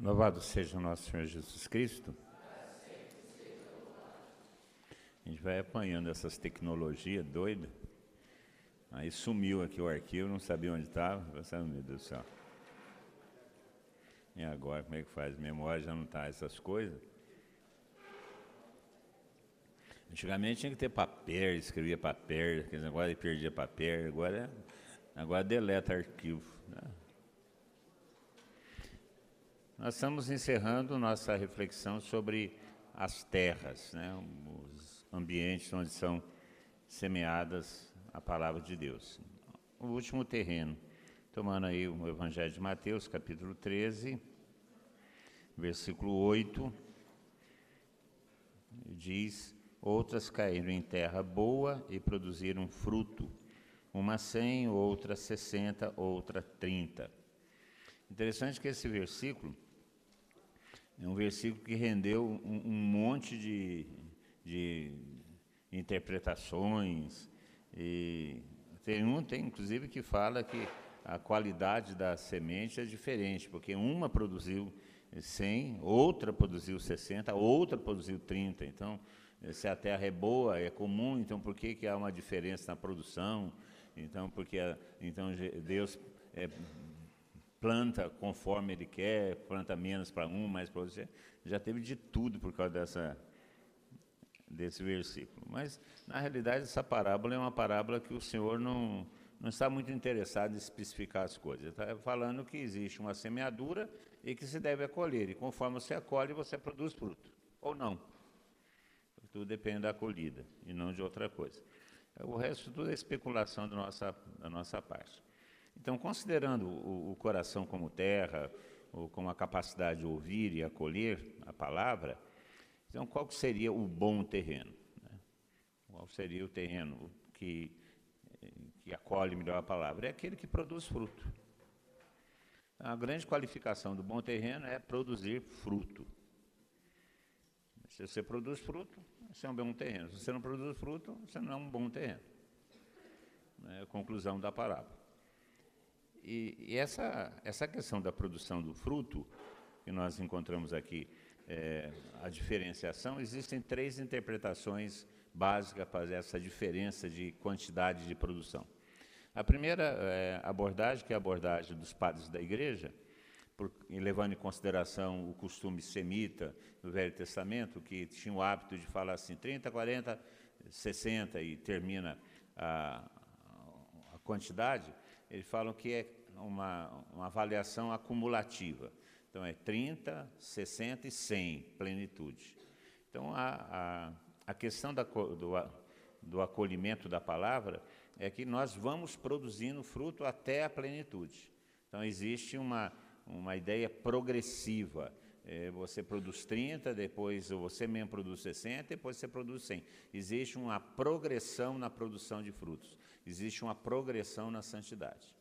Louvado seja o nosso Senhor Jesus Cristo. A gente vai apanhando essas tecnologias doidas. Aí sumiu aqui o arquivo, não sabia onde estava. Pensando, meu Deus do céu. E agora, como é que faz? Memória já não está essas coisas. Antigamente tinha que ter papel, escrevia papel, agora perdia papel, agora, agora deleta arquivo. Né? Nós estamos encerrando nossa reflexão sobre as terras, né, os ambientes onde são semeadas a palavra de Deus. O último terreno, tomando aí o Evangelho de Mateus, capítulo 13, versículo 8, diz: Outras caíram em terra boa e produziram fruto, uma cem, outra sessenta, outra trinta. Interessante que esse versículo é um versículo que rendeu um, um monte de, de interpretações. E tem um, tem inclusive, que fala que a qualidade da semente é diferente, porque uma produziu 100, outra produziu 60, outra produziu 30. Então, se a terra é boa, é comum, então por que, que há uma diferença na produção? Então, porque então Deus é, planta conforme ele quer, planta menos para um, mais para outro. Já teve de tudo por causa dessa, desse versículo. Mas, na realidade, essa parábola é uma parábola que o Senhor não, não está muito interessado em especificar as coisas. Ele está falando que existe uma semeadura e que se deve acolher. E conforme você acolhe, você produz fruto. Ou não. Tudo depende da acolhida e não de outra coisa. O resto tudo é especulação da nossa, da nossa parte. Então, considerando o, o coração como terra, ou como a capacidade de ouvir e acolher a palavra, então qual seria o bom terreno? Né? Qual seria o terreno que, que acolhe melhor a palavra? É aquele que produz fruto. A grande qualificação do bom terreno é produzir fruto. Se você produz fruto, você é um bom terreno. Se você não produz fruto, você não é um bom terreno. É a conclusão da parábola. E, e, essa, essa questão da produção do fruto, que nós encontramos aqui, é, a diferenciação, existem três interpretações básicas para essa diferença de quantidade de produção. A primeira é, abordagem, que é a abordagem dos padres da igreja, por, levando em consideração o costume semita do Velho Testamento, que tinha o hábito de falar assim, 30, 40, 60 e termina a, a quantidade, eles falam que é uma, uma avaliação acumulativa. Então, é 30, 60 e 100, plenitude. Então, a, a, a questão da, do, do acolhimento da palavra é que nós vamos produzindo fruto até a plenitude. Então, existe uma, uma ideia progressiva. É, você produz 30, depois você mesmo produz 60, depois você produz 100. Existe uma progressão na produção de frutos. Existe uma progressão na santidade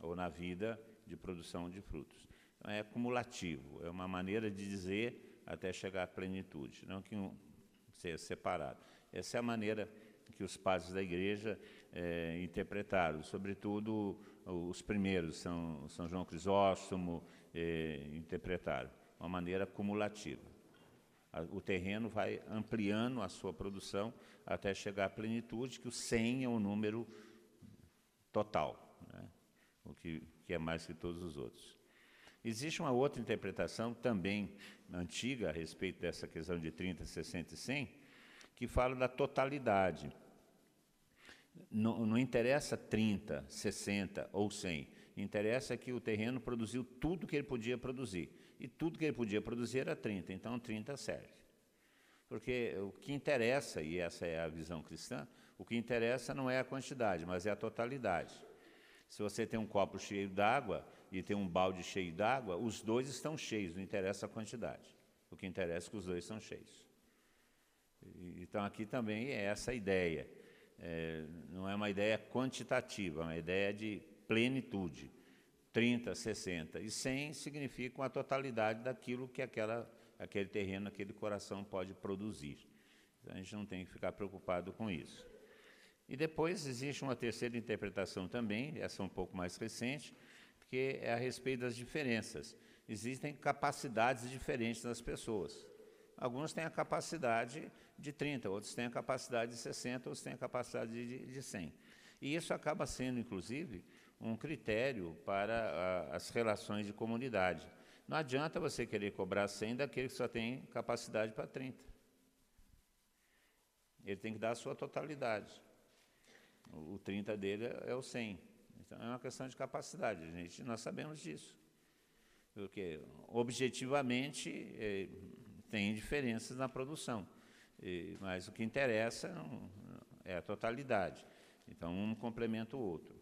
ou na vida de produção de frutos. Então, é acumulativo, é uma maneira de dizer até chegar à plenitude, não que um seja separado. Essa é a maneira que os padres da igreja é, interpretaram, sobretudo os primeiros, São, São João Crisóstomo, é, interpretaram, uma maneira acumulativa. O terreno vai ampliando a sua produção até chegar à plenitude, que o 100 é o número total o que, que é mais que todos os outros. Existe uma outra interpretação também antiga a respeito dessa questão de 30, 60 e 100, que fala da totalidade. Não, não, interessa 30, 60 ou 100. Interessa que o terreno produziu tudo que ele podia produzir. E tudo que ele podia produzir era 30, então 30 serve. Porque o que interessa, e essa é a visão cristã, o que interessa não é a quantidade, mas é a totalidade. Se você tem um copo cheio d'água e tem um balde cheio d'água, os dois estão cheios, não interessa a quantidade. O que interessa é que os dois estão cheios. Então, aqui também é essa ideia. É, não é uma ideia quantitativa, é uma ideia de plenitude. 30, 60 e 100 significam a totalidade daquilo que aquela, aquele terreno, aquele coração pode produzir. Então, a gente não tem que ficar preocupado com isso. E depois existe uma terceira interpretação também, essa um pouco mais recente, que é a respeito das diferenças existem capacidades diferentes nas pessoas. Alguns têm a capacidade de 30, outros têm a capacidade de 60, outros têm a capacidade de, de 100. E isso acaba sendo, inclusive, um critério para a, as relações de comunidade. Não adianta você querer cobrar 100 daquele que só tem capacidade para 30. Ele tem que dar a sua totalidade. O 30 dele é o 100. Então é uma questão de capacidade, gente. Nós sabemos disso. Porque objetivamente é, tem diferenças na produção, e, mas o que interessa não, é a totalidade. Então um complementa o outro.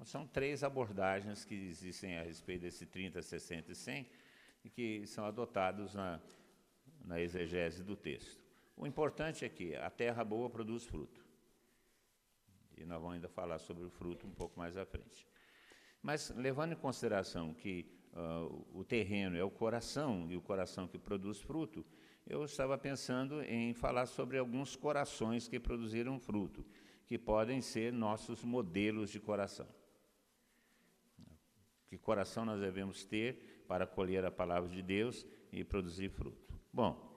Então, são três abordagens que existem a respeito desse 30, 60 e 100 e que são adotados na, na exegese do texto. O importante é que a terra boa produz fruto. E nós vamos ainda falar sobre o fruto um pouco mais à frente. Mas, levando em consideração que uh, o terreno é o coração, e o coração que produz fruto, eu estava pensando em falar sobre alguns corações que produziram fruto, que podem ser nossos modelos de coração. Que coração nós devemos ter para colher a palavra de Deus e produzir fruto? Bom,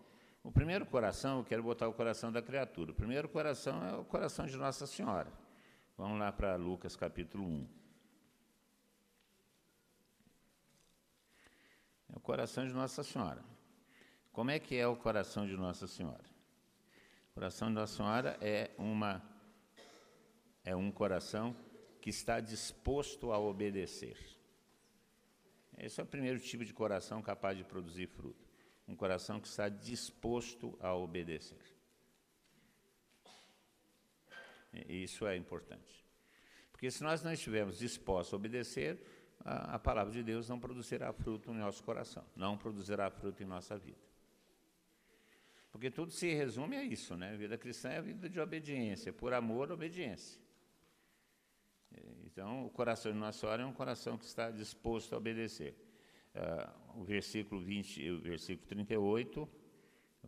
o primeiro coração, eu quero botar o coração da criatura. O primeiro coração é o coração de Nossa Senhora. Vamos lá para Lucas capítulo 1. É o coração de Nossa Senhora. Como é que é o coração de Nossa Senhora? O coração de Nossa Senhora é uma é um coração que está disposto a obedecer. Esse é o primeiro tipo de coração capaz de produzir fruto um coração que está disposto a obedecer. Isso é importante. Porque se nós não estivermos dispostos a obedecer, a, a, palavra de Deus não produzirá fruto no nosso coração, não produzirá fruto em nossa vida. Porque tudo se resume a isso, né? A vida cristã é a vida de obediência, por amor, obediência. Então, o coração de Nossa Senhora é um coração que está disposto a obedecer. Uh, o versículo 20, o versículo 38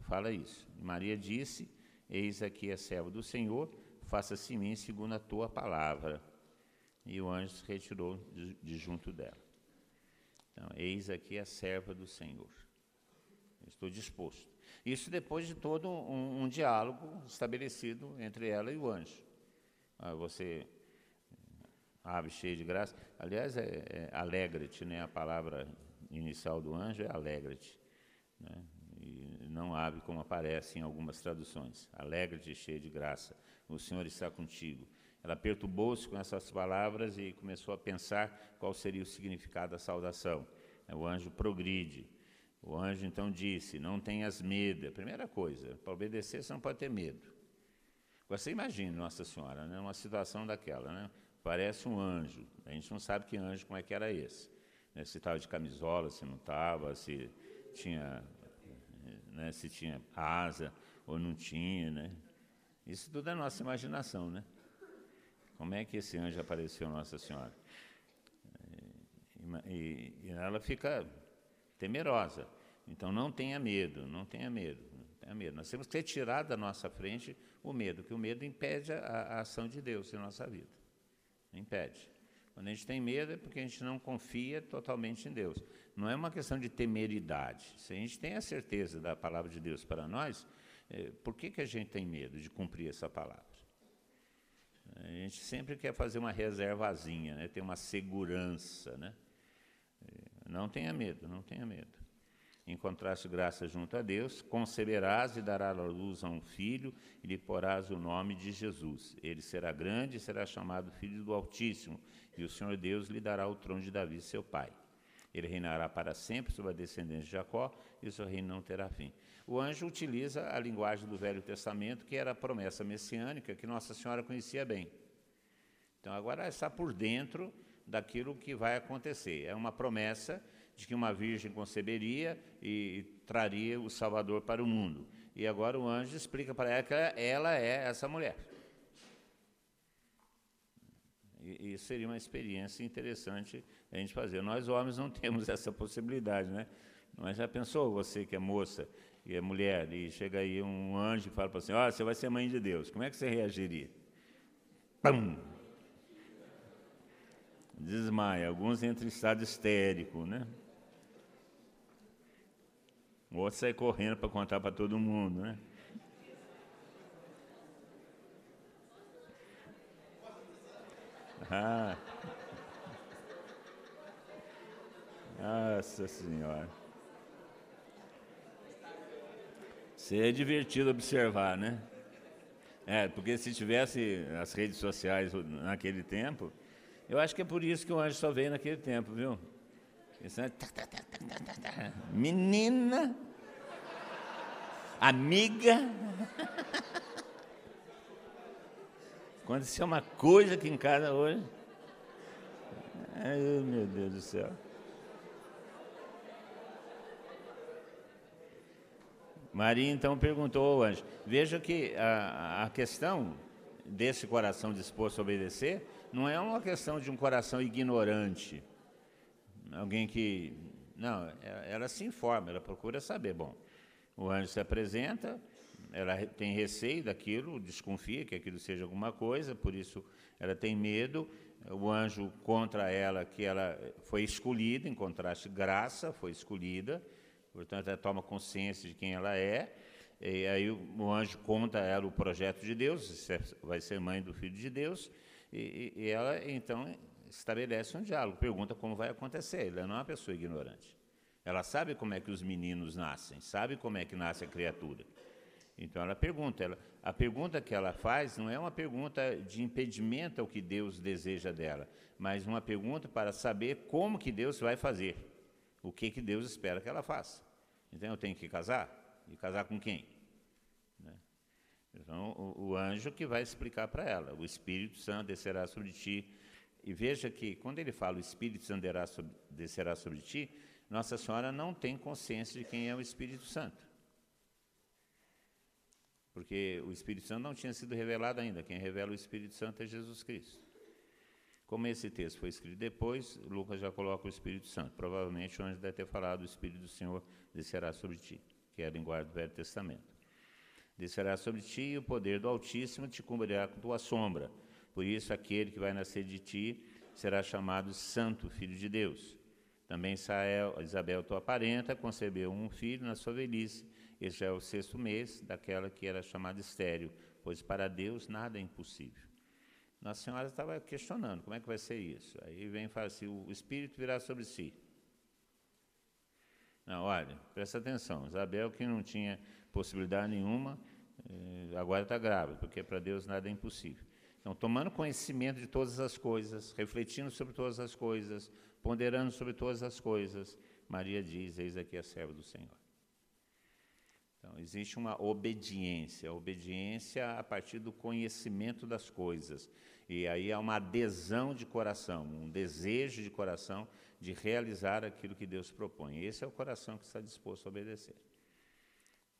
fala isso. Maria disse: Eis aqui a serva do Senhor, faça-se em mim segundo a tua palavra. E o anjo se retirou de, de junto dela. Então, eis aqui a serva do Senhor. estou disposto. Isso depois de todo um, um diálogo estabelecido entre ela e o anjo. Ah, você ave cheia de graça. Aliás, é, é alegra-te, né? A palavra inicial do anjo é alegra-te. Né? E não abre como aparece em algumas traduções. Alegra-te, cheia de graça, o Senhor está contigo. Ela perturbou-se com essas palavras e começou a pensar qual seria o significado da saudação. O anjo progride. O anjo então disse: Não tenhas medo. Primeira coisa, para obedecer você não pode ter medo. Você imagina Nossa Senhora, né? uma situação daquela, né? Parece um anjo. A gente não sabe que anjo, como é que era esse né, se estava de camisola, se não estava, se tinha, né, se tinha asa ou não tinha, né? Isso tudo é nossa imaginação, né? Como é que esse anjo apareceu Nossa Senhora? E, e, e ela fica temerosa. Então não tenha medo, não tenha medo, não tenha medo. Nós temos que tirar da nossa frente o medo, que o medo impede a, a ação de Deus em nossa vida. Impede. Quando a gente tem medo é porque a gente não confia totalmente em Deus. Não é uma questão de temeridade. Se a gente tem a certeza da palavra de Deus para nós, é, por que, que a gente tem medo de cumprir essa palavra? A gente sempre quer fazer uma reservazinha, né? ter uma segurança. Né? É, não tenha medo, não tenha medo. Encontraste graça junto a Deus, conceberás e darás à luz a um filho, e lhe porás o nome de Jesus. Ele será grande e será chamado Filho do Altíssimo, e o Senhor Deus lhe dará o trono de Davi, seu pai. Ele reinará para sempre sobre a descendência de Jacó, e o seu reino não terá fim. O anjo utiliza a linguagem do Velho Testamento, que era a promessa messiânica que Nossa Senhora conhecia bem. Então, agora está por dentro daquilo que vai acontecer. É uma promessa de que uma virgem conceberia e traria o Salvador para o mundo. E agora o anjo explica para ela que ela é essa mulher. E seria uma experiência interessante a gente fazer. Nós, homens, não temos essa possibilidade, né? Mas já pensou, você que é moça e é mulher, e chega aí um anjo e fala para você, ó, oh, você vai ser mãe de Deus. Como é que você reagiria? Pum! Desmaia. Alguns entram em estado histérico, né? O outro sai correndo para contar para todo mundo, né? Ah. Nossa Senhora. Seria divertido observar, né? É, porque se tivesse as redes sociais naquele tempo, eu acho que é por isso que o anjo só veio naquele tempo, viu? Menina, amiga. Aconteceu uma coisa aqui em casa hoje. Ai, meu Deus do céu. Maria então perguntou ao anjo: Veja que a, a questão desse coração disposto a obedecer não é uma questão de um coração ignorante, alguém que. Não, é, ela se informa, ela procura saber. Bom, o anjo se apresenta, ela tem receio daquilo, desconfia que aquilo seja alguma coisa, por isso ela tem medo. O anjo contra ela que ela foi escolhida, em contraste, graça foi escolhida Portanto, ela toma consciência de quem ela é. E aí o anjo conta a ela o projeto de Deus, vai ser mãe do filho de Deus, e, e ela então estabelece um diálogo, pergunta como vai acontecer. Ela não é uma pessoa ignorante. Ela sabe como é que os meninos nascem, sabe como é que nasce a criatura. Então ela pergunta, ela, a pergunta que ela faz não é uma pergunta de impedimento ao que Deus deseja dela, mas uma pergunta para saber como que Deus vai fazer, o que que Deus espera que ela faça. Então eu tenho que casar? E casar com quem? Né? Então o, o, anjo que vai explicar para ela: o Espírito Santo descerá sobre ti. E veja que quando ele fala o Espírito Santo descerá sobre ti, Nossa Senhora não tem consciência de quem é o Espírito Santo. Porque o Espírito Santo não tinha sido revelado ainda. Quem revela o Espírito Santo é Jesus Cristo. Como esse texto foi escrito depois, Lucas já coloca o Espírito Santo. Provavelmente o anjo deve ter falado: o Espírito do Senhor descerá sobre ti, que é a linguagem do Velho Testamento. Descerá sobre ti e o poder do Altíssimo te cobrirá com tua sombra. Por isso, aquele que vai nascer de ti será chamado Santo Filho de Deus. Também Isabel, tua parenta, concebeu um filho na sua velhice. Este é o sexto mês daquela que era chamada estéreo, pois para Deus nada é impossível. Nossa Senhora estava questionando como é que vai ser isso. Aí vem e fala assim: o Espírito virá sobre si. Não, olha, presta atenção. Isabel, que não tinha possibilidade nenhuma, eh, agora está grávida, porque para Deus nada é impossível. Então, tomando conhecimento de todas as coisas, refletindo sobre todas as coisas, ponderando sobre todas as coisas, Maria diz: Eis aqui a serva do Senhor. Então, existe uma obediência, obediência a partir do conhecimento das coisas. E aí há uma adesão de coração, um desejo de coração de realizar aquilo que Deus propõe. Esse é o coração que está disposto a obedecer.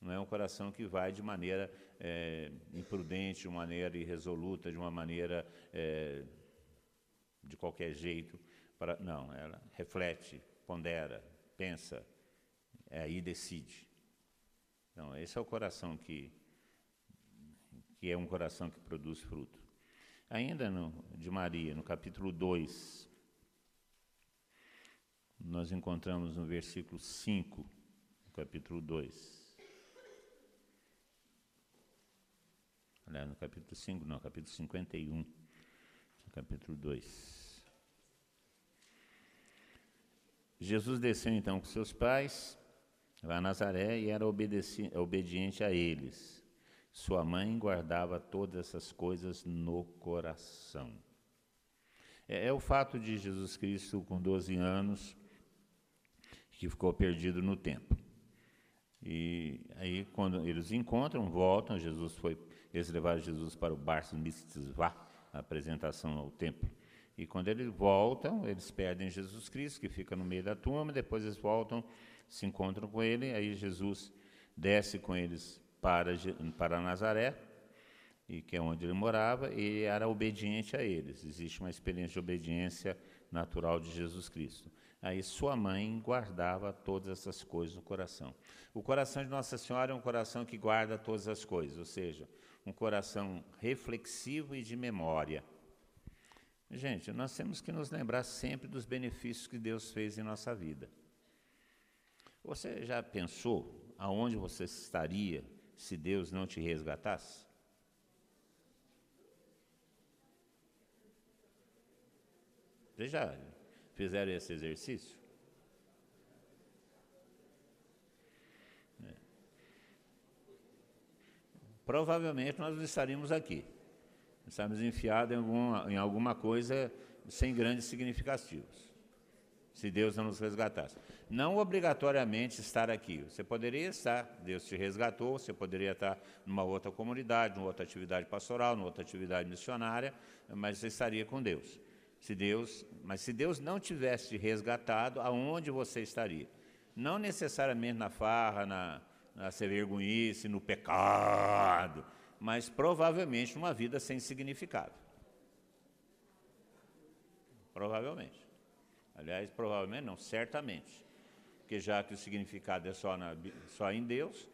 Não é um coração que vai de maneira é, imprudente, de maneira irresoluta, de uma maneira é, de qualquer jeito. Para, não, ela reflete, pondera, pensa, é, aí decide. Então, esse é o coração que, que é um coração que produz fruto. Ainda no, de Maria, no capítulo 2, nós encontramos no versículo 5, capítulo 2. Aliás, no capítulo 5, não, capítulo 51, capítulo 2. Jesus desceu então com seus pais a Nazaré e era obediente a eles. Sua mãe guardava todas essas coisas no coração. É, é o fato de Jesus Cristo, com 12 anos, que ficou perdido no tempo. E aí, quando eles encontram, voltam, Jesus foi, eles levaram Jesus para o Bar Mitzvah, a apresentação ao templo. E quando eles voltam, eles perdem Jesus Cristo, que fica no meio da turma, depois eles voltam, se encontram com ele, aí Jesus desce com eles para, para Nazaré, e que é onde ele morava, e era obediente a eles. Existe uma experiência de obediência natural de Jesus Cristo. Aí sua mãe guardava todas essas coisas no coração. O coração de Nossa Senhora é um coração que guarda todas as coisas, ou seja, um coração reflexivo e de memória. Gente, nós temos que nos lembrar sempre dos benefícios que Deus fez em nossa vida. Você já pensou aonde você estaria se Deus não te resgatasse? Vocês já fizeram esse exercício? Provavelmente nós estaríamos aqui. Estamos enfiados em alguma, em alguma coisa sem grandes significativos, se Deus não nos resgatasse. Não obrigatoriamente estar aqui. Você poderia estar, Deus te resgatou, você poderia estar numa outra comunidade, numa outra atividade pastoral, numa outra atividade missionária, mas você estaria com Deus. Se Deus, mas se Deus não tivesse resgatado, aonde você estaria? Não necessariamente na farra, na, na ser vergonhice, no pecado, mas provavelmente numa vida sem significado. Provavelmente. Aliás, provavelmente não, certamente. Porque já que o significado é só, na, só em Deus,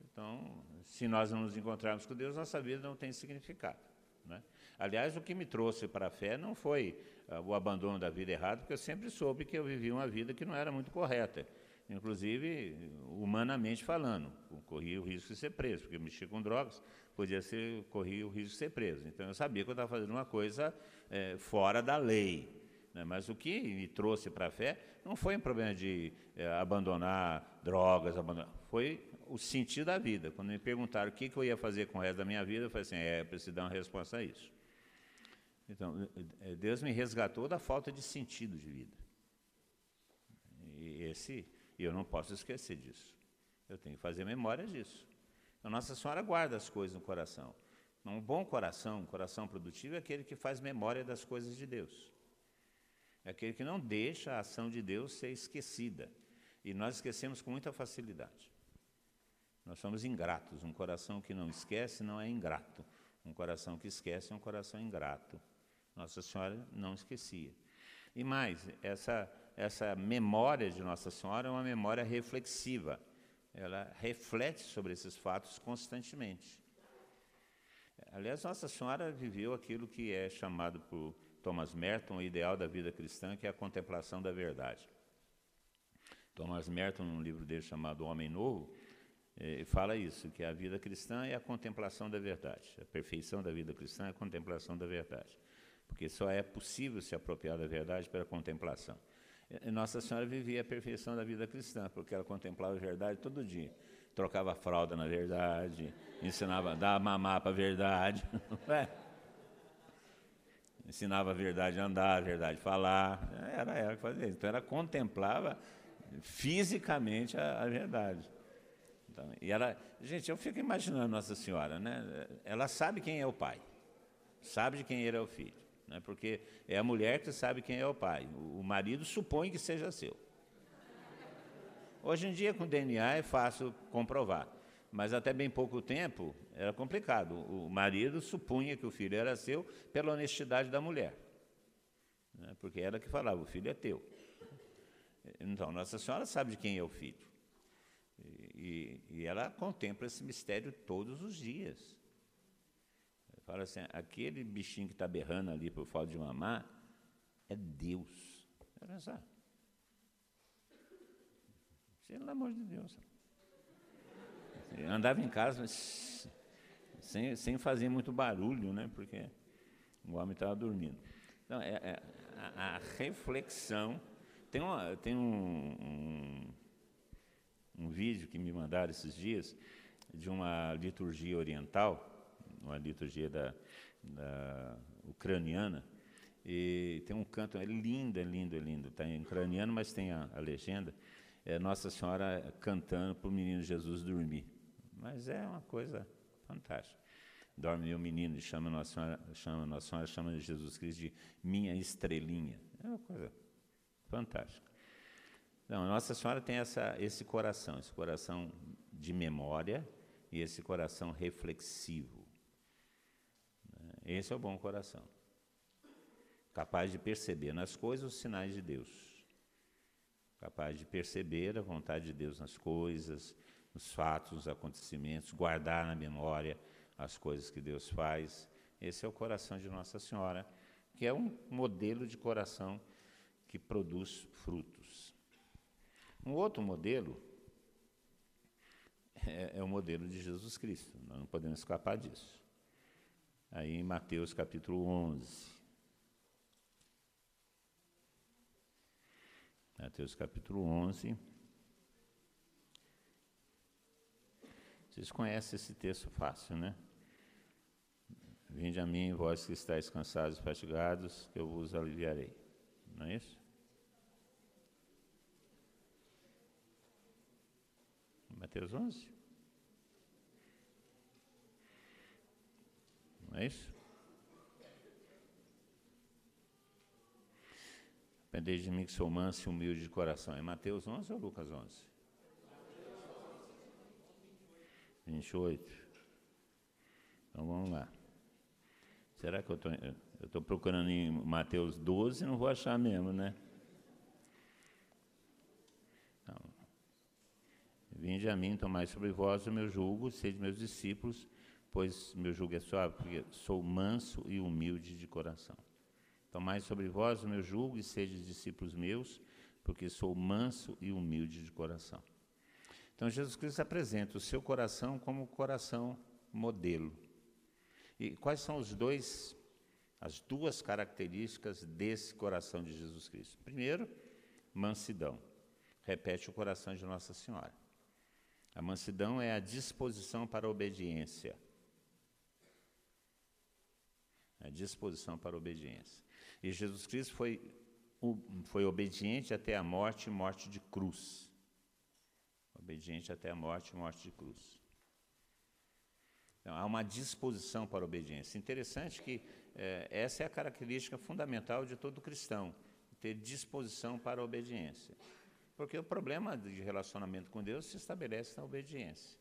então, se nós não nos encontrarmos com Deus, nossa vida não tem significado. Né? Aliás, o que me trouxe para a fé não foi uh, o abandono da vida errada, porque eu sempre soube que eu vivia uma vida que não era muito correta. Inclusive, humanamente falando, corria o risco de ser preso, porque eu mexia com drogas, podia ser, corria o risco de ser preso. Então, eu sabia que eu estava fazendo uma coisa é, fora da lei. Né? Mas o que me trouxe para a fé não foi um problema de é, abandonar drogas, abandonar, foi o sentido da vida. Quando me perguntaram o que, que eu ia fazer com o resto da minha vida, eu falei assim: é, preciso dar uma resposta a isso. Então, Deus me resgatou da falta de sentido de vida. E esse, eu não posso esquecer disso. Eu tenho que fazer memória disso. Então, Nossa Senhora guarda as coisas no coração. Um bom coração, um coração produtivo, é aquele que faz memória das coisas de Deus. É aquele que não deixa a ação de Deus ser esquecida. E nós esquecemos com muita facilidade. Nós somos ingratos. Um coração que não esquece não é ingrato. Um coração que esquece é um coração ingrato. Nossa Senhora não esquecia. E mais, essa, essa memória de Nossa Senhora é uma memória reflexiva. Ela reflete sobre esses fatos constantemente. Aliás, Nossa Senhora viveu aquilo que é chamado por Thomas Merton o ideal da vida cristã, que é a contemplação da verdade. Thomas Merton, num livro dele chamado Homem Novo, eh, fala isso, que a vida cristã é a contemplação da verdade. A perfeição da vida cristã é a contemplação da verdade. Porque só é possível se apropriar da verdade pela contemplação. E Nossa Senhora vivia a perfeição da vida cristã, porque ela contemplava a verdade todo dia. Trocava a fralda na verdade, ensinava, dava mamar para a verdade. É? Ensinava a verdade a andar, a verdade a falar. Era ela que fazia isso. Então ela contemplava fisicamente a, a verdade. Então, e ela, gente, eu fico imaginando Nossa Senhora, né? Ela sabe quem é o pai, sabe de quem ele é o filho, né? Porque é a mulher que sabe quem é o pai. O, marido supõe que seja seu. Hoje em dia, com DNA, é fácil comprovar. Mas até bem pouco tempo era complicado. O marido supunha que o filho era seu pela honestidade da mulher. Né? Porque era que falava, o filho é teu. Então, Nossa Senhora sabe de quem é o filho. E, e ela contempla esse mistério todos os dias. Fala assim, aquele bichinho que está berrando ali por falta de mamar é Deus. Pensar. Pelo amor de Deus. Eu andava em casa, mas sem, sem fazer muito barulho, né? Porque o homem estava dormindo. Então, é, é a, a, reflexão. Tem, uma, tem um, um, um vídeo que me mandaram esses dias de uma liturgia oriental, uma liturgia da, da ucraniana, e tem um canto, é lindo, é lindo, é lindo. Está em ucraniano, mas tem a, a legenda é Nossa Senhora cantando para o menino Jesus dormir. Mas é uma coisa fantástica. Dorme o menino, chama Nossa Senhora, chama Nossa Senhora, chama Jesus Cristo de minha estrelinha. É uma coisa fantástica. Não, Nossa Senhora tem essa, esse coração, esse coração de memória e esse coração reflexivo. Esse é o bom coração. Capaz de perceber nas coisas os sinais de Deus capaz de perceber a vontade de Deus nas coisas, nos fatos, nos acontecimentos, guardar na memória as coisas que Deus faz. Esse é o coração de Nossa Senhora, que é um modelo de coração que produz frutos. Um outro modelo é, é o modelo de Jesus Cristo, nós não podemos escapar disso. Aí em Mateus capítulo 11. Mateus capítulo 11. Vocês conhecem esse texto fácil, né? Vinde a mim, vós que estáis cansados e fatigados, que eu vos aliviarei. Não é isso? Mateus 11? É isso? Aprendei de mim que sou manso e humilde de coração. É Mateus 11 ou Lucas 11? 28. Então vamos lá. Será que eu estou procurando em Mateus 12 não vou achar mesmo, né? Não. Vinde a mim, tomai sobre vós o meu jugo, sede meus discípulos, pois meu jugo é suave, porque sou manso e humilde de coração. Tomai sobre vós o meu jugo e sede discípulos meus, porque sou manso e humilde de coração. Então Jesus Cristo apresenta o seu coração como coração modelo. E quais são os dois as duas características desse coração de Jesus Cristo? Primeiro, mansidão. Repete o coração de Nossa Senhora. A mansidão é a disposição para a obediência. A disposição para a obediência. E Jesus Cristo foi, foi obediente até a morte morte de cruz obediente até a morte, morte de cruz. Então, há uma disposição para a obediência. Interessante que é, essa é a característica fundamental de todo cristão, ter disposição para a obediência. Porque o problema de relacionamento com Deus se estabelece na obediência.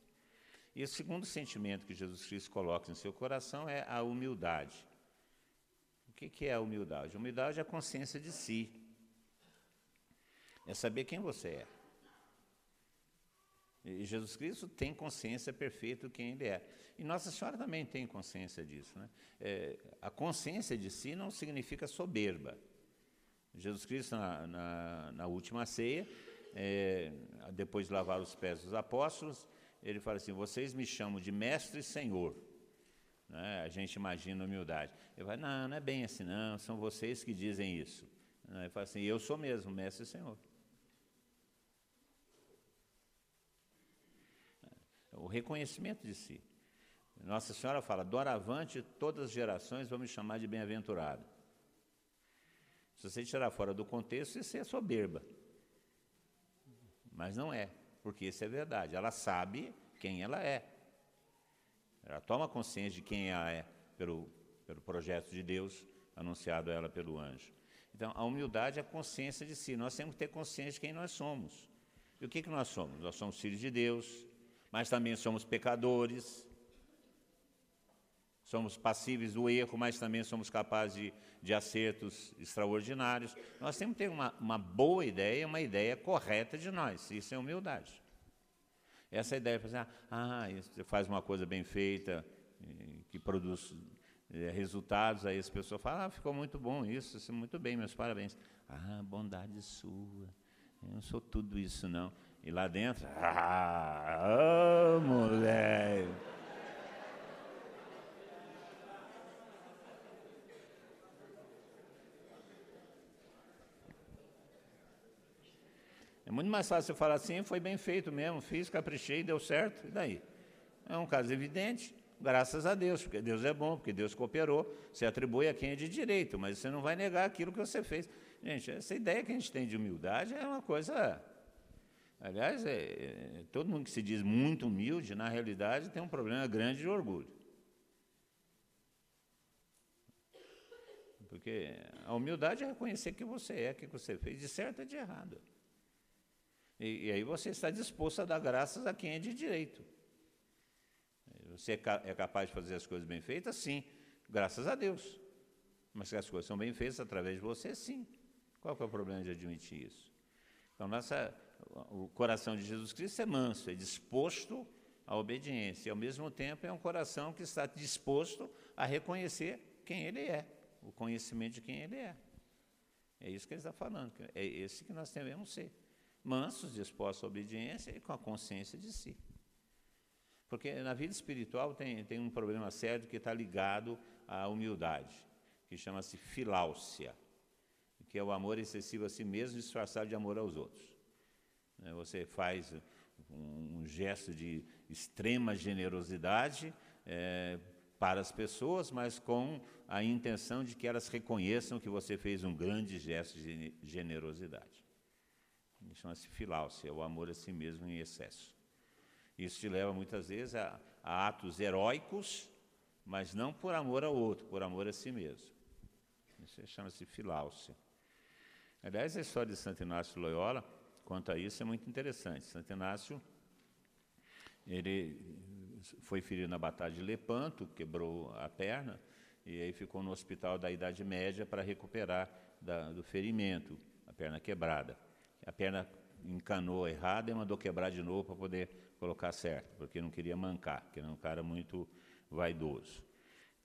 E o segundo sentimento que Jesus Cristo coloca em seu coração é a humildade. O que é a humildade? Humildade é a consciência de si. É saber quem você é. E Jesus Cristo tem consciência perfeita de quem Ele é. E Nossa Senhora também tem consciência disso. Né? É, a consciência de si não significa soberba. Jesus Cristo, na, na, na última ceia, é, depois de lavar os pés dos apóstolos, ele fala assim: Vocês me chamam de mestre e senhor. Né? A gente imagina humildade. Ele fala: Não, não é bem assim, não, são vocês que dizem isso. Ele fala assim: Eu sou mesmo mestre e senhor. o reconhecimento de si. Nossa Senhora fala: doravante todas as gerações vão me chamar de bem-aventurado. Se você tirar fora do contexto, isso é soberba. Mas não é, porque isso é verdade. Ela sabe quem ela é. Ela toma consciência de quem ela é pelo, pelo projeto de Deus anunciado a ela pelo anjo. Então, a humildade é a consciência de si. Nós temos que ter consciência de quem nós somos. E o que, que nós somos? Nós somos filhos de Deus, mas também somos pecadores, somos passíveis do erro, mas também somos capazes de, de acertos extraordinários. Nós temos que ter uma, uma boa ideia, uma ideia correta de nós, isso é humildade. Essa ideia, de assim, ah, você faz uma coisa bem feita, que produz é, resultados, aí as pessoas falam, ah, ficou muito bom isso, muito bem, meus parabéns. Ah, bondade sua, eu não sou tudo isso não. E lá dentro, ah, moleque. É muito mais fácil você falar assim, foi bem feito mesmo, fiz, caprichei, deu certo, e daí? É um caso evidente, graças a Deus, porque Deus é bom, porque Deus cooperou, você atribui a quem é de direito, mas você não vai negar aquilo que você fez. Gente, essa ideia que a gente tem de humildade é uma coisa Aliás, é, é, todo mundo que se diz muito humilde, na realidade, tem um problema grande de orgulho. Porque a humildade é reconhecer que você é, que você fez, de certo e de errado. E, e aí você está disposto a dar graças a quem é de direito. Você é, ca é capaz de fazer as coisas bem feitas? Sim, graças a Deus. Mas se as coisas são bem feitas através de você, sim. Qual é o problema de admitir isso? Então, nossa, o coração de Jesus Cristo é manso, é disposto à obediência. E, ao mesmo tempo, é um coração que está disposto a reconhecer quem Ele é, o conhecimento de quem Ele é. É isso que ele está falando, é esse que nós devemos ser. Mansos, dispostos à obediência e com a consciência de si. Porque na vida espiritual tem, tem um problema sério que está ligado à humildade, que chama-se filáusia, que é o amor excessivo a si mesmo disfarçado de amor aos outros. Né, você faz um, gesto de extrema generosidade é, para as pessoas, mas com a intenção de que elas reconheçam que você fez um grande gesto de generosidade. Chama-se filáusia, o amor a si mesmo em excesso. Isso te leva muitas vezes a, a atos heróicos, mas não por amor ao outro, por amor a si mesmo. Isso chama-se filáusia. Aliás, a história de Santo Inácio Loyola, quanto a isso, é muito interessante. Santo Inácio, ele foi ferido na batalha de Lepanto, quebrou a perna, e aí ficou no hospital da Idade Média para recuperar da, do ferimento, a perna quebrada. A perna encanou errada e mandou quebrar de novo para poder colocar certo, porque não queria mancar, que era um cara muito vaidoso.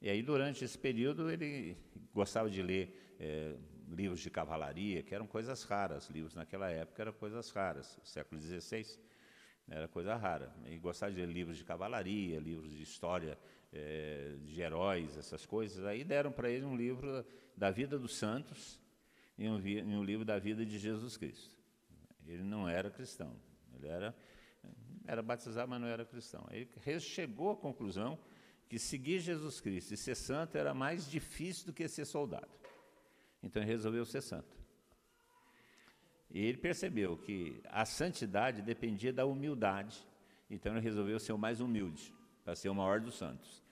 E aí, durante esse período, ele gostava de ler é, livros de cavalaria, que eram coisas raras. Livros naquela época eram coisas raras. século XVI era coisa rara. E gostava de ler livros de cavalaria, livros de história é, de heróis, essas coisas. Aí deram para ele um livro da vida dos santos e um, um livro da vida de Jesus Cristo. Ele não era cristão. Ele era era batizado, mas não era cristão. Aí chegou à conclusão que seguir Jesus Cristo e ser santo era mais difícil do que ser soldado. Então ele resolveu ser santo. E ele percebeu que a santidade dependia da humildade. Então ele resolveu ser o mais humilde, para ser o maior dos santos.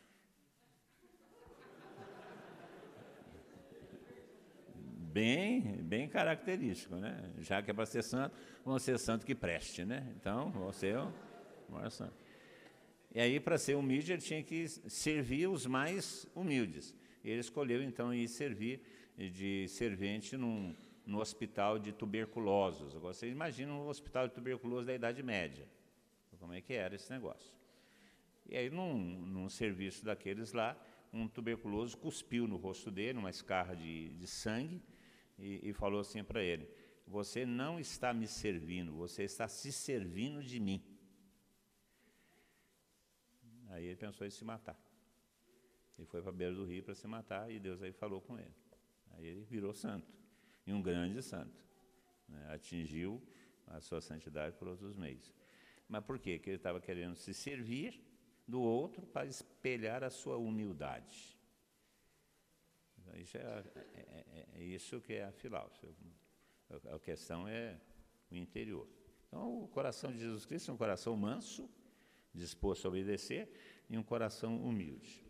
Bem, bem característico, né? Já que é para ser santo, vamos ser santo que preste, né? Então, você é o maior santo. E aí, para ser humilde, ele tinha que servir os mais humildes. Ele escolheu, então, ir servir de servente num, no hospital de tuberculosos. Agora, vocês imaginam um hospital de tuberculosos da Idade Média. Como é que era esse negócio? E aí, num, num serviço daqueles lá, um tuberculoso cuspiu no rosto dele, uma escarra de, de sangue, e, e falou assim para ele: Você não está me servindo, você está se servindo de mim. Aí ele pensou em se matar. Ele foi para a beira do rio para se matar e Deus aí falou com ele. Aí ele virou santo, e um grande santo. Né? Atingiu a sua santidade por outros meios. Mas por quê? Porque ele estava querendo se servir do outro para espelhar a sua humildade. Isso é, é, é, é isso que é a filáusia. A questão é o interior. Então, o coração de Jesus Cristo é um coração manso, disposto a obedecer, e um coração humilde.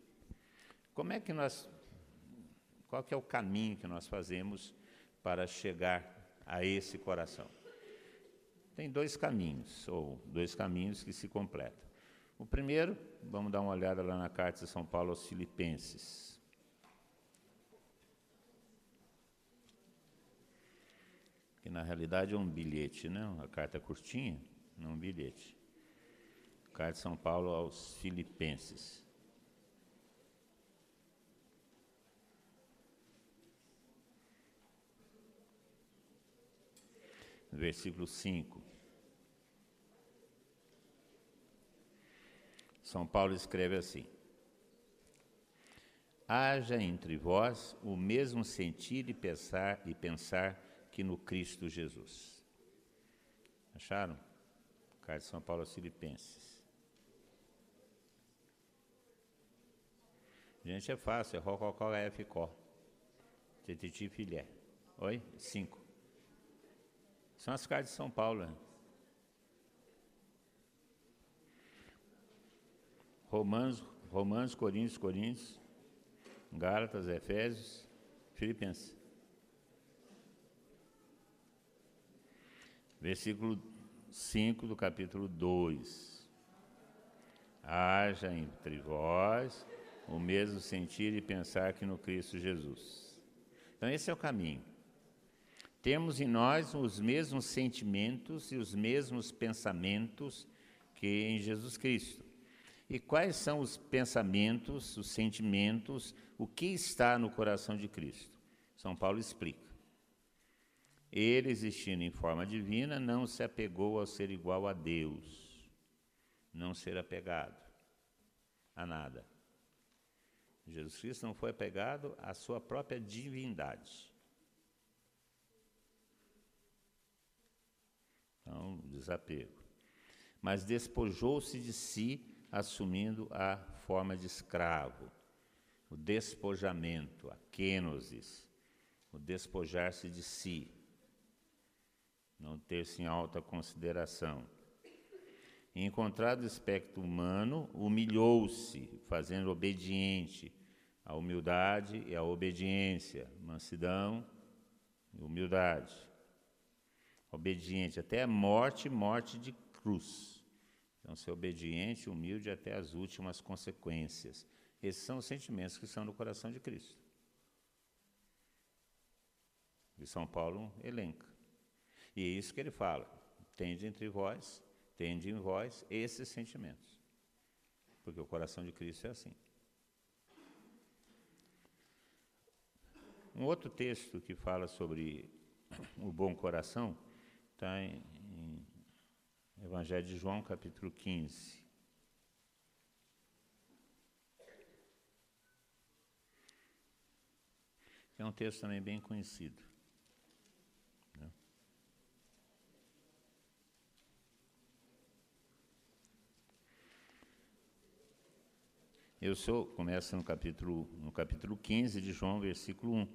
Como é que nós, qual que é o caminho que nós fazemos para chegar a esse coração? Tem dois caminhos, ou dois caminhos que se completam. O primeiro, vamos dar uma olhada lá na carta de São Paulo aos Filipenses. Que na realidade é um bilhete, né? Uma carta curtinha, não um bilhete. Carta de São Paulo aos Filipenses. Versículo 5. São Paulo escreve assim: Haja entre vós o mesmo sentir e pensar e pensar no Cristo Jesus. Acharam? Carta de São Paulo aos Filipenses. Gente, é fácil, é Rococó, F, Có. Tititi, Filé. Oi? Cinco. São as cartas de São Paulo. Né? Romanos, Romanos, Coríntios, Coríntios, Gálatas, Efésios, Filipenses. Versículo 5 do capítulo 2. Haja entre vós o mesmo sentir e pensar que no Cristo Jesus. Então, esse é o caminho. Temos em nós os mesmos sentimentos e os mesmos pensamentos que em Jesus Cristo. E quais são os pensamentos, os sentimentos, o que está no coração de Cristo? São Paulo explica. Ele, existindo em forma divina, não se apegou ao ser igual a Deus, não ser apegado a nada. Jesus Cristo não foi apegado à sua própria divindade. Então, desapego. Mas despojou-se de si, assumindo a forma de escravo. O despojamento, a kenosis, o despojar-se de si, não ter-se em alta consideração. encontrado o espectro humano, humilhou-se, fazendo obediente a humildade e a obediência, mansidão e humildade. Obediente até a morte, morte de cruz. Então, ser obediente, humilde até as últimas consequências. Esses são os sentimentos que são no coração de Cristo. E São Paulo elenca. E é isso que ele fala. Tende entre vós, tende em vós esses sentimentos. Porque o coração de Cristo é assim. Um outro texto que fala sobre o bom coração está em, em Evangelho de João, capítulo 15. É um texto também bem conhecido. Eu sou, começa no capítulo, no capítulo 15 de João, versículo 1.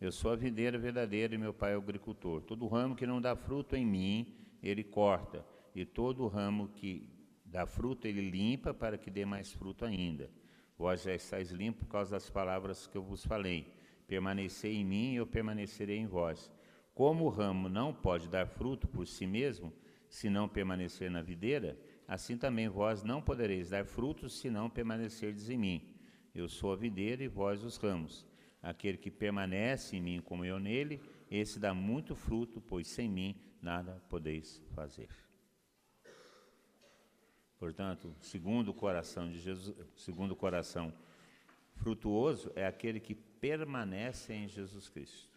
Eu sou a videira verdadeira e meu pai é o agricultor. Todo ramo que não dá fruto em mim, ele corta, e todo ramo que dá fruto, ele limpa para que dê mais fruto ainda. Vós já estáis limpos por causa das palavras que eu vos falei. Permanecei em mim e eu permanecerei em vós. Como o ramo não pode dar fruto por si mesmo, se não permanecer na videira, assim também vós não podereis dar frutos se não permanecerdes em mim. Eu sou a videira e vós os ramos. Aquele que permanece em mim como eu nele, esse dá muito fruto, pois sem mim nada podeis fazer. Portanto, segundo o coração de Jesus, segundo o coração frutuoso é aquele que permanece em Jesus Cristo.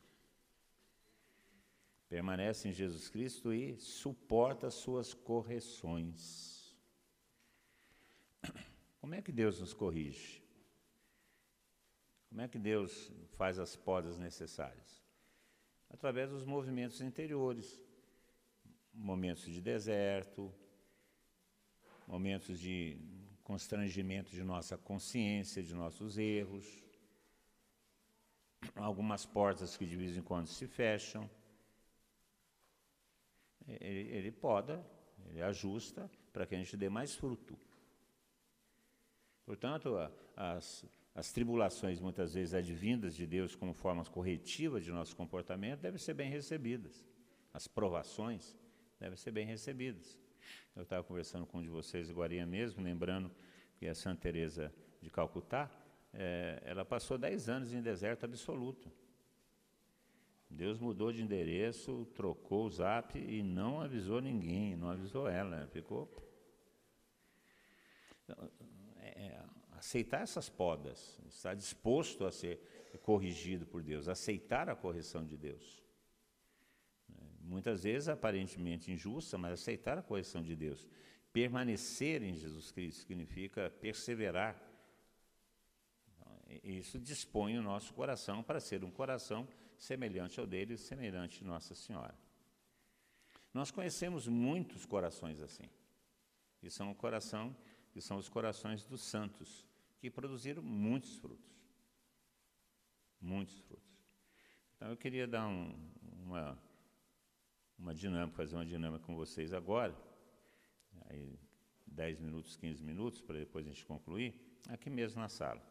Permanece em Jesus Cristo e suporta suas correções. Como é que Deus nos corrige? Como é que Deus faz as podas necessárias? Através dos movimentos interiores, momentos de deserto, momentos de constrangimento de nossa consciência, de nossos erros, algumas portas que de vez em quando se fecham. Ele, ele poda, ele ajusta para que a gente dê mais fruto. Portanto, as, as tribulações, muitas vezes advindas de Deus como formas corretivas de nosso comportamento, devem ser bem recebidas. As provações devem ser bem recebidas. Eu estava conversando com um de vocês agora mesmo, lembrando que a Santa Teresa de Calcutá, é, ela passou 10 anos em deserto absoluto. Deus mudou de endereço, trocou o zap e não avisou ninguém, não avisou ela, ficou. Aceitar essas podas, estar disposto a ser corrigido por Deus, aceitar a correção de Deus. Muitas vezes aparentemente injusta, mas aceitar a correção de Deus. Permanecer em Jesus Cristo significa perseverar. Isso dispõe o nosso coração para ser um coração semelhante ao dele, semelhante a Nossa Senhora. Nós conhecemos muitos corações assim. E são o coração, e são os corações dos santos que produziram muitos frutos. Muitos frutos. Então eu queria dar um, uma, uma dinâmica, fazer uma dinâmica com vocês agora, aí 10 minutos, 15 minutos, para depois a gente concluir, aqui mesmo na sala.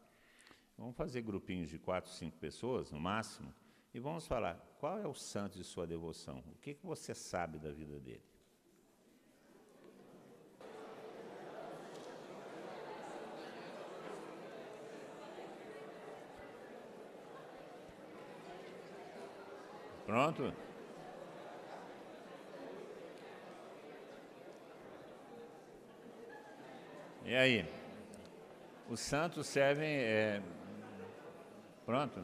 Vamos fazer grupinhos de quatro, cinco pessoas, no máximo, e vamos falar qual é o santo de sua devoção, o que, que você sabe da vida dele. Pronto? E aí? Os santos servem. É, pronto?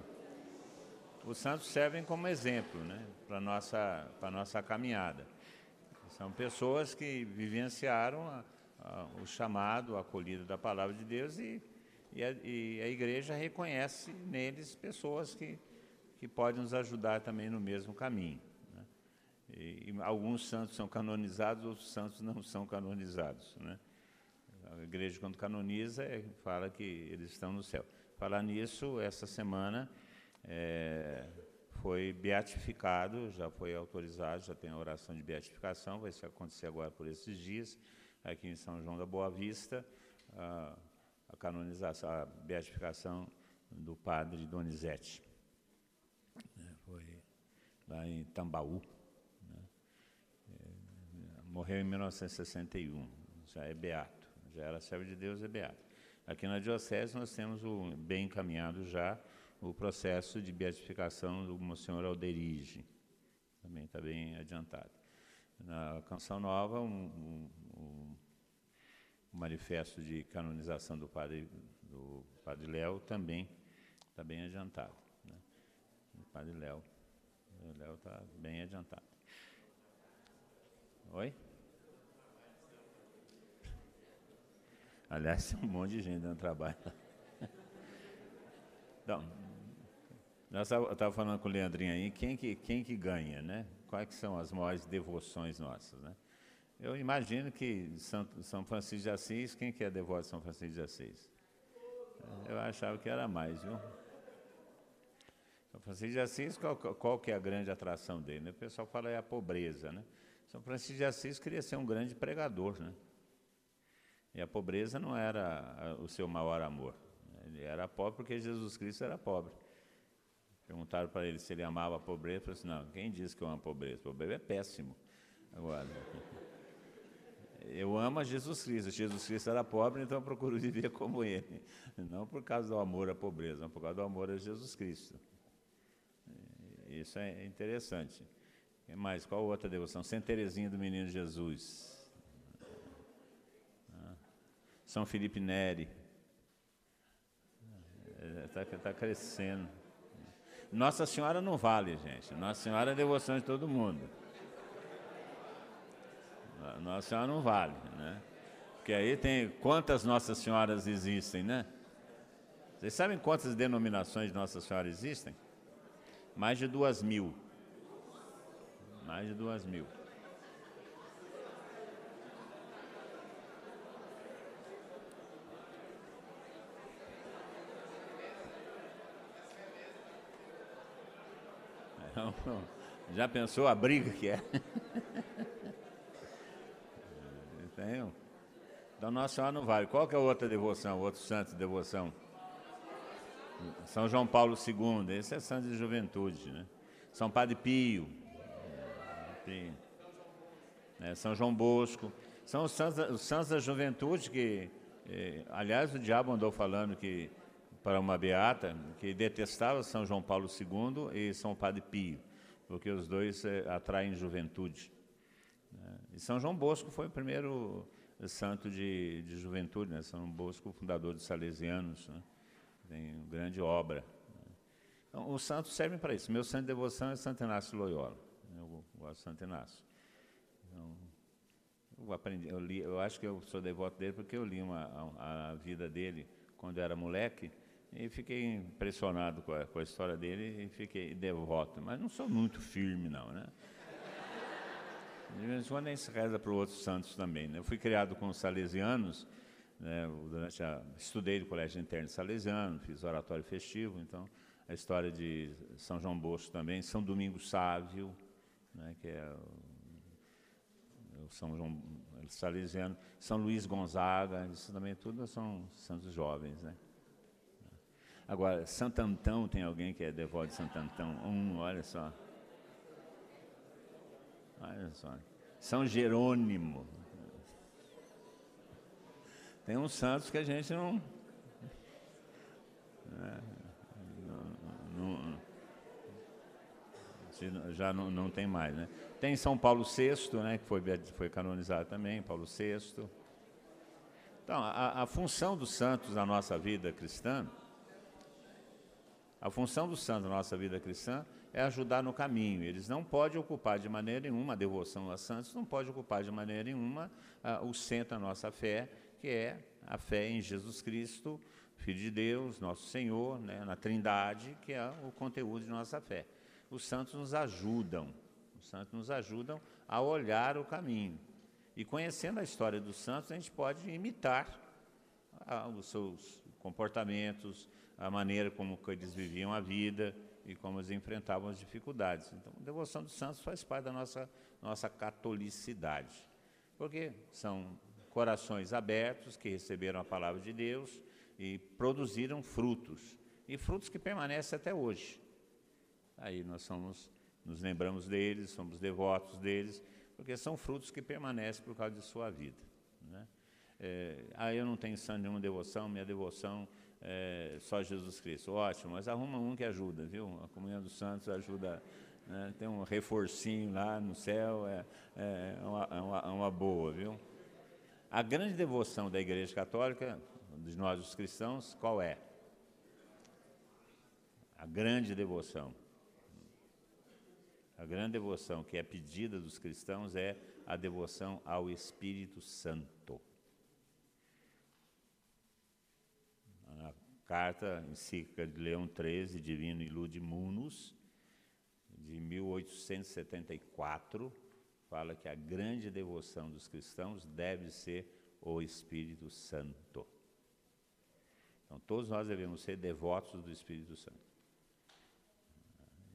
Os santos servem como exemplo né, para a nossa, nossa caminhada. São pessoas que vivenciaram a, a, o chamado, a acolhida da palavra de Deus e e a, e a igreja reconhece neles pessoas que, que podem nos ajudar também no mesmo caminho. Né? E, e, alguns santos são canonizados, outros santos não são canonizados. Né? A igreja, quando canoniza, é, fala que eles estão no céu. Falar nisso, essa semana é, foi beatificado, já foi autorizado, já tem a oração de beatificação, vai acontecer agora por esses dias, aqui em São João da Boa Vista, a, a canonização, a beatificação do padre Donizete. Lá em Tambaú. Né? É, morreu em 1961, já é beato, já era servo de Deus, é beato. Aqui na Diocese nós temos o bem encaminhado já o processo de beatificação do Monsenhor Alderige. Também está bem adiantado. Na Canção Nova, um, um, um manifesto de canonização do padre, do padre Léo também está bem adiantado. Né? O padre Léo. O Léo está bem adiantado. Oi? Aliás, tem um monte de gente dando trabalho. Então, nós estava falando com o Leandrinho aí, quem que, quem que ganha, né? Quais são as maiores devoções nossas, né? Eu imagino que São, São Francisco de Assis, quem que é devoto de São Francisco de Assis? Eu achava que era mais, viu? São Francisco de Assis, qual, qual que é a grande atração dele? Né? O pessoal fala é a pobreza, né? São Francisco de Assis queria ser um grande pregador, né? E a pobreza não era o seu maior amor. Ele era pobre porque Jesus Cristo era pobre. Perguntaram para ele se ele amava a pobreza. Ele falou assim: não, quem disse que eu amo a pobreza? Pobreza é péssimo. Agora, eu amo a Jesus Cristo. Jesus Cristo era pobre, então eu procuro viver como ele. Não por causa do amor à pobreza, mas por causa do amor a Jesus Cristo. Isso é interessante. Mais? Qual outra devoção? Santa Teresinha do Menino Jesus. São Felipe Neri. Está tá crescendo. Nossa Senhora não vale, gente. Nossa Senhora é devoção de todo mundo. Nossa Senhora não vale, né? Porque aí tem quantas Nossas Senhoras existem, né? Vocês sabem quantas denominações de Nossa Senhora existem? Mais de duas mil. Mais de duas mil. Já pensou a briga que é? Então Nossa Senhora não vale. Qual que é a outra devoção, outro santo de devoção? São João Paulo II, esse é santo de juventude, né? São Padre Pio, né? São João Bosco, são os santos, os santos da juventude que, eh, aliás, o diabo andou falando que para uma beata que detestava São João Paulo II e São Padre Pio, porque os dois eh, atraem juventude. Né? E São João Bosco foi o primeiro santo de, de juventude, né? São Bosco, fundador dos Salesianos, né? Tem grande obra. Né? Então, os santos servem para isso. Meu santo de devoção é Santo Inácio Loyola. Eu gosto de Santo Inácio. Então, eu, aprendi, eu, li, eu acho que eu sou devoto dele porque eu li uma, a, a vida dele quando eu era moleque e fiquei impressionado com a, com a história dele e fiquei devoto. Mas não sou muito firme, não, né? De vez em quando a gente reza para outros santos também. Né? Eu fui criado com os salesianos, né? durante a, estudei no colégio interno salesiano, fiz oratório festivo, então a história de São João Bosco também, São Domingos Sávio, né? que é o, o São João salesiano, São Luís Gonzaga, isso também tudo são santos jovens, né? Agora, Santo Antão, tem alguém que é devoto de Santo Antão? Um, olha só. Olha só. São Jerônimo. Tem uns santos que a gente não. É, não, não já não, não tem mais, né? Tem São Paulo VI, né, que foi, foi canonizado também, Paulo VI. Então, a, a função dos santos na nossa vida cristã a função do santo na nossa vida cristã é ajudar no caminho. Eles não podem ocupar de maneira nenhuma, a devoção a santos não pode ocupar de maneira nenhuma uh, o centro da nossa fé, que é a fé em Jesus Cristo, Filho de Deus, nosso Senhor, né, na Trindade, que é o conteúdo de nossa fé. Os santos nos ajudam, os santos nos ajudam a olhar o caminho. E conhecendo a história dos santos, a gente pode imitar ah, os seus comportamentos, a maneira como eles viviam a vida e como eles enfrentavam as dificuldades. Então, a devoção dos santos faz parte da nossa, nossa catolicidade, porque são corações abertos que receberam a palavra de Deus e produziram frutos, e frutos que permanecem até hoje. Aí nós somos, nos lembramos deles, somos devotos deles, porque são frutos que permanecem por causa de sua vida. Né? É, ah, eu não tenho santo nenhuma devoção, minha devoção é só Jesus Cristo. Ótimo, mas arruma um que ajuda, viu? A comunhão dos santos ajuda, né? tem um reforcinho lá no céu, é, é, uma, é uma, é uma boa, viu? A grande devoção da Igreja Católica, de nós os cristãos, qual é? A grande devoção. A grande devoção que é pedida dos cristãos é a devoção ao Espírito Santo. A carta encíclica de Leão XIII, Divino Ilude Munus, de 1874, fala que a grande devoção dos cristãos deve ser o Espírito Santo. Então, todos nós devemos ser devotos do Espírito Santo.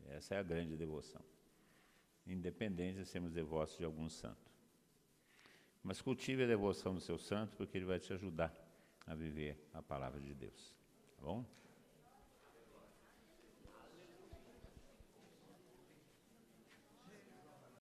Essa é a grande devoção independente de sermos devotos de algum santo. Mas cultive a devoção do seu santo, porque ele vai te ajudar a viver a palavra de Deus. Tá bom?